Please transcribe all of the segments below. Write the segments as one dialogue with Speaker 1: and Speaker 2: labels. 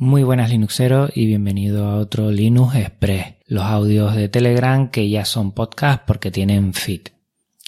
Speaker 1: Muy buenas Linuxeros y bienvenido a otro Linux Express, los audios de Telegram que ya son podcast porque tienen feed.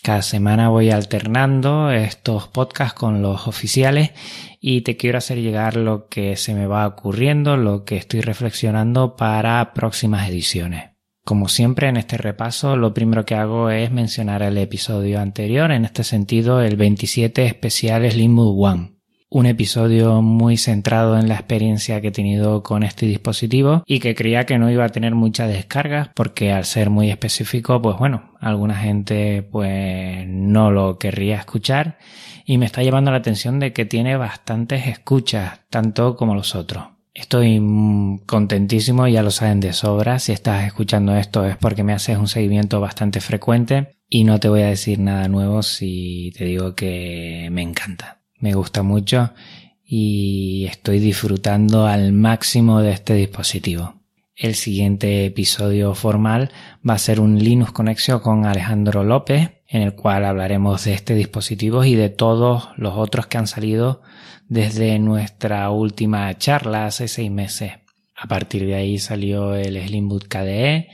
Speaker 1: Cada semana voy alternando estos podcasts con los oficiales y te quiero hacer llegar lo que se me va ocurriendo, lo que estoy reflexionando para próximas ediciones. Como siempre en este repaso, lo primero que hago es mencionar el episodio anterior, en este sentido el 27 especial Slimbook One un episodio muy centrado en la experiencia que he tenido con este dispositivo y que creía que no iba a tener muchas descargas porque al ser muy específico pues bueno alguna gente pues no lo querría escuchar y me está llevando la atención de que tiene bastantes escuchas tanto como los otros Estoy contentísimo, ya lo saben de sobra. Si estás escuchando esto es porque me haces un seguimiento bastante frecuente y no te voy a decir nada nuevo si te digo que me encanta me gusta mucho y estoy disfrutando al máximo de este dispositivo. El siguiente episodio formal va a ser un Linux Conexión con Alejandro López, en el cual hablaremos de este dispositivo y de todos los otros que han salido desde nuestra última charla hace seis meses. A partir de ahí salió el Slimbook KDE,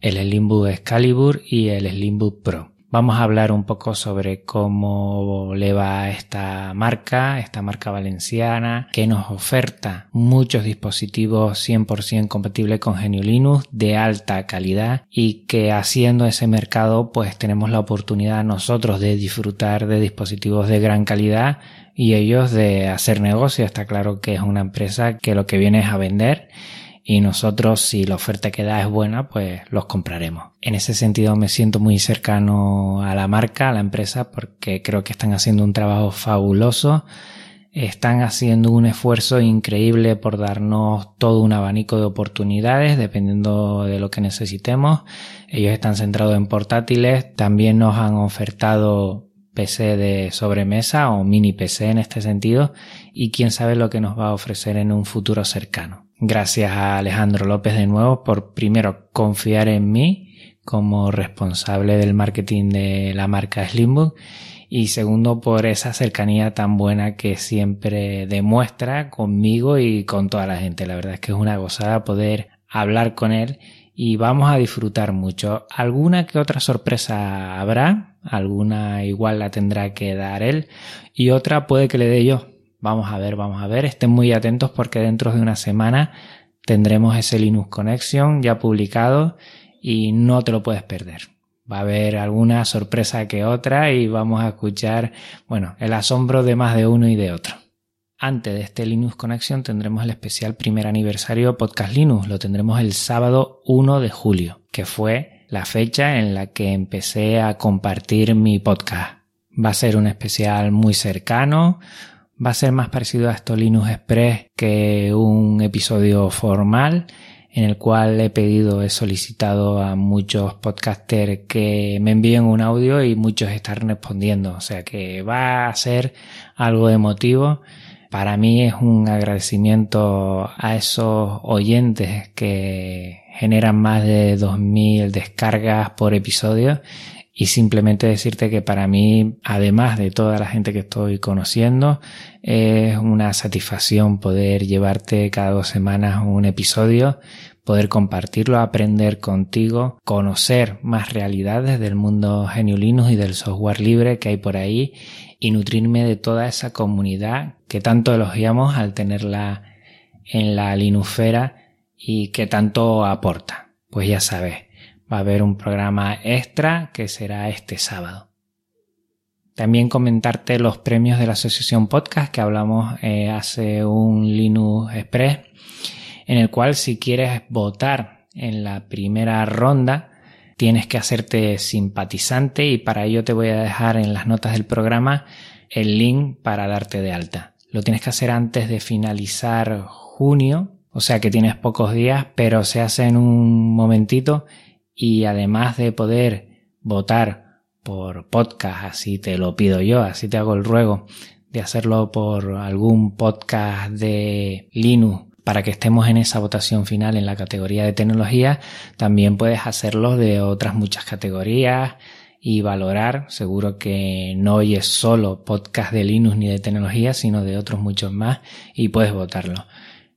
Speaker 1: el Slimbook Excalibur y el Slimbook Pro. Vamos a hablar un poco sobre cómo le va esta marca, esta marca valenciana, que nos oferta muchos dispositivos 100% compatibles con GNU Linux de alta calidad y que haciendo ese mercado pues tenemos la oportunidad nosotros de disfrutar de dispositivos de gran calidad y ellos de hacer negocio. Está claro que es una empresa que lo que viene es a vender y nosotros si la oferta que da es buena pues los compraremos. En ese sentido me siento muy cercano a la marca, a la empresa porque creo que están haciendo un trabajo fabuloso, están haciendo un esfuerzo increíble por darnos todo un abanico de oportunidades dependiendo de lo que necesitemos. Ellos están centrados en portátiles, también nos han ofertado PC de sobremesa o mini PC en este sentido y quién sabe lo que nos va a ofrecer en un futuro cercano. Gracias a Alejandro López de nuevo por primero confiar en mí como responsable del marketing de la marca Slimbook y segundo por esa cercanía tan buena que siempre demuestra conmigo y con toda la gente. La verdad es que es una gozada poder hablar con él y vamos a disfrutar mucho. Alguna que otra sorpresa habrá, alguna igual la tendrá que dar él y otra puede que le dé yo Vamos a ver, vamos a ver. Estén muy atentos porque dentro de una semana tendremos ese Linux Connection ya publicado y no te lo puedes perder. Va a haber alguna sorpresa que otra y vamos a escuchar, bueno, el asombro de más de uno y de otro. Antes de este Linux Connection tendremos el especial primer aniversario Podcast Linux. Lo tendremos el sábado 1 de julio, que fue la fecha en la que empecé a compartir mi podcast. Va a ser un especial muy cercano, va a ser más parecido a esto Linux Express que un episodio formal en el cual he pedido, he solicitado a muchos podcasters que me envíen un audio y muchos están respondiendo. O sea que va a ser algo emotivo. Para mí es un agradecimiento a esos oyentes que generan más de 2.000 descargas por episodio y simplemente decirte que para mí, además de toda la gente que estoy conociendo, es una satisfacción poder llevarte cada dos semanas un episodio, poder compartirlo, aprender contigo, conocer más realidades del mundo Linux y del software libre que hay por ahí y nutrirme de toda esa comunidad que tanto elogiamos al tenerla en la Linufera y que tanto aporta. Pues ya sabes, va a haber un programa extra que será este sábado. También comentarte los premios de la Asociación Podcast que hablamos eh, hace un Linux Express, en el cual si quieres votar en la primera ronda, tienes que hacerte simpatizante y para ello te voy a dejar en las notas del programa el link para darte de alta. Lo tienes que hacer antes de finalizar junio, o sea que tienes pocos días, pero se hace en un momentito y además de poder votar por podcast, así te lo pido yo, así te hago el ruego de hacerlo por algún podcast de Linux para que estemos en esa votación final en la categoría de tecnología, también puedes hacerlo de otras muchas categorías y valorar. Seguro que no oyes solo podcast de Linux ni de tecnología, sino de otros muchos más y puedes votarlo.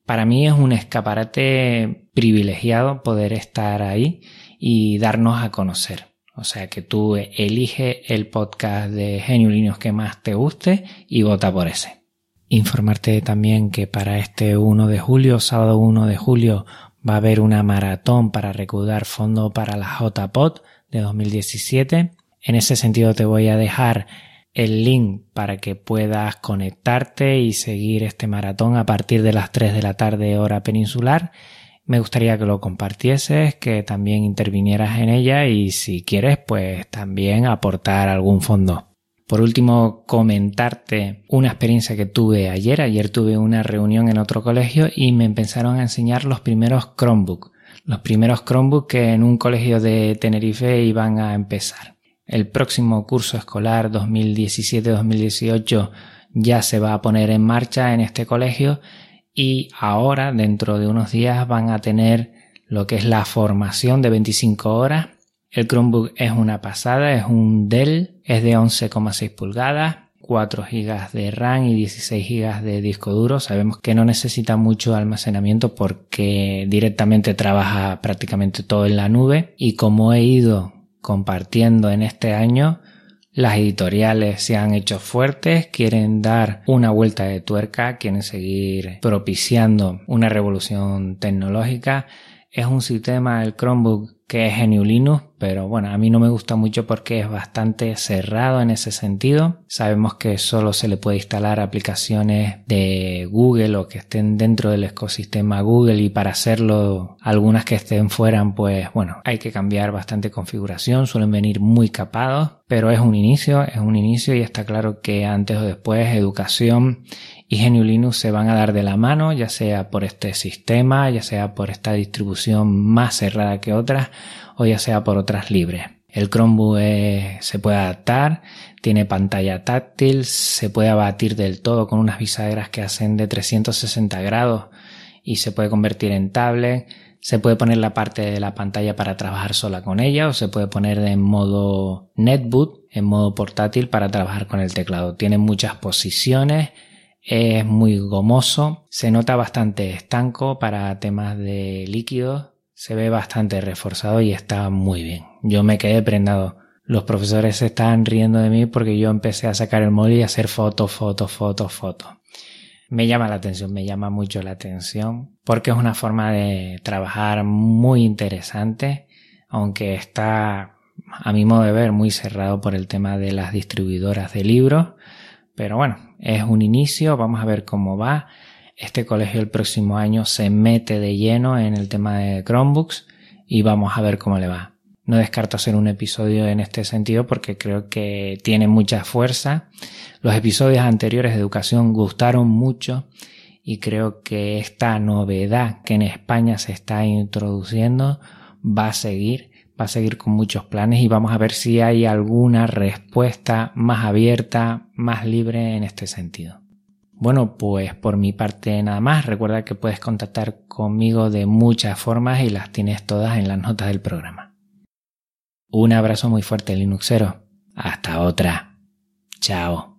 Speaker 1: Para mí es un escaparate privilegiado poder estar ahí y darnos a conocer. O sea que tú elige el podcast de Genio Linux que más te guste y vota por ese. Informarte también que para este 1 de julio, sábado 1 de julio, va a haber una maratón para recaudar fondo para la JPOT de 2017. En ese sentido te voy a dejar el link para que puedas conectarte y seguir este maratón a partir de las 3 de la tarde hora peninsular. Me gustaría que lo compartieses, que también intervinieras en ella y si quieres pues también aportar algún fondo. Por último, comentarte una experiencia que tuve ayer. Ayer tuve una reunión en otro colegio y me empezaron a enseñar los primeros Chromebook. Los primeros Chromebook que en un colegio de Tenerife iban a empezar. El próximo curso escolar 2017-2018 ya se va a poner en marcha en este colegio y ahora dentro de unos días van a tener lo que es la formación de 25 horas. El Chromebook es una pasada, es un Dell, es de 11,6 pulgadas, 4 GB de RAM y 16 GB de disco duro. Sabemos que no necesita mucho almacenamiento porque directamente trabaja prácticamente todo en la nube y como he ido compartiendo en este año, las editoriales se han hecho fuertes, quieren dar una vuelta de tuerca, quieren seguir propiciando una revolución tecnológica. Es un sistema, el Chromebook, que es GNU Linux, pero bueno, a mí no me gusta mucho porque es bastante cerrado en ese sentido. Sabemos que solo se le puede instalar aplicaciones de Google o que estén dentro del ecosistema Google y para hacerlo algunas que estén fuera, pues bueno, hay que cambiar bastante configuración, suelen venir muy capados, pero es un inicio, es un inicio y está claro que antes o después educación y GNU Linux se van a dar de la mano, ya sea por este sistema, ya sea por esta distribución más cerrada que otras, o ya sea por otras libres. El Chromebook se puede adaptar, tiene pantalla táctil, se puede abatir del todo con unas bisagras que hacen de 360 grados y se puede convertir en tablet. Se puede poner la parte de la pantalla para trabajar sola con ella o se puede poner en modo netboot, en modo portátil para trabajar con el teclado. Tiene muchas posiciones, es muy gomoso, se nota bastante estanco para temas de líquidos, se ve bastante reforzado y está muy bien. Yo me quedé prendado. Los profesores se estaban riendo de mí porque yo empecé a sacar el móvil y a hacer fotos, fotos, fotos, fotos. Me llama la atención, me llama mucho la atención porque es una forma de trabajar muy interesante, aunque está a mi modo de ver muy cerrado por el tema de las distribuidoras de libros pero bueno, es un inicio, vamos a ver cómo va. Este colegio el próximo año se mete de lleno en el tema de Chromebooks y vamos a ver cómo le va. No descarto hacer un episodio en este sentido porque creo que tiene mucha fuerza. Los episodios anteriores de educación gustaron mucho y creo que esta novedad que en España se está introduciendo va a seguir va a seguir con muchos planes y vamos a ver si hay alguna respuesta más abierta, más libre en este sentido. Bueno, pues por mi parte nada más. Recuerda que puedes contactar conmigo de muchas formas y las tienes todas en las notas del programa. Un abrazo muy fuerte Linuxero. Hasta otra. Chao.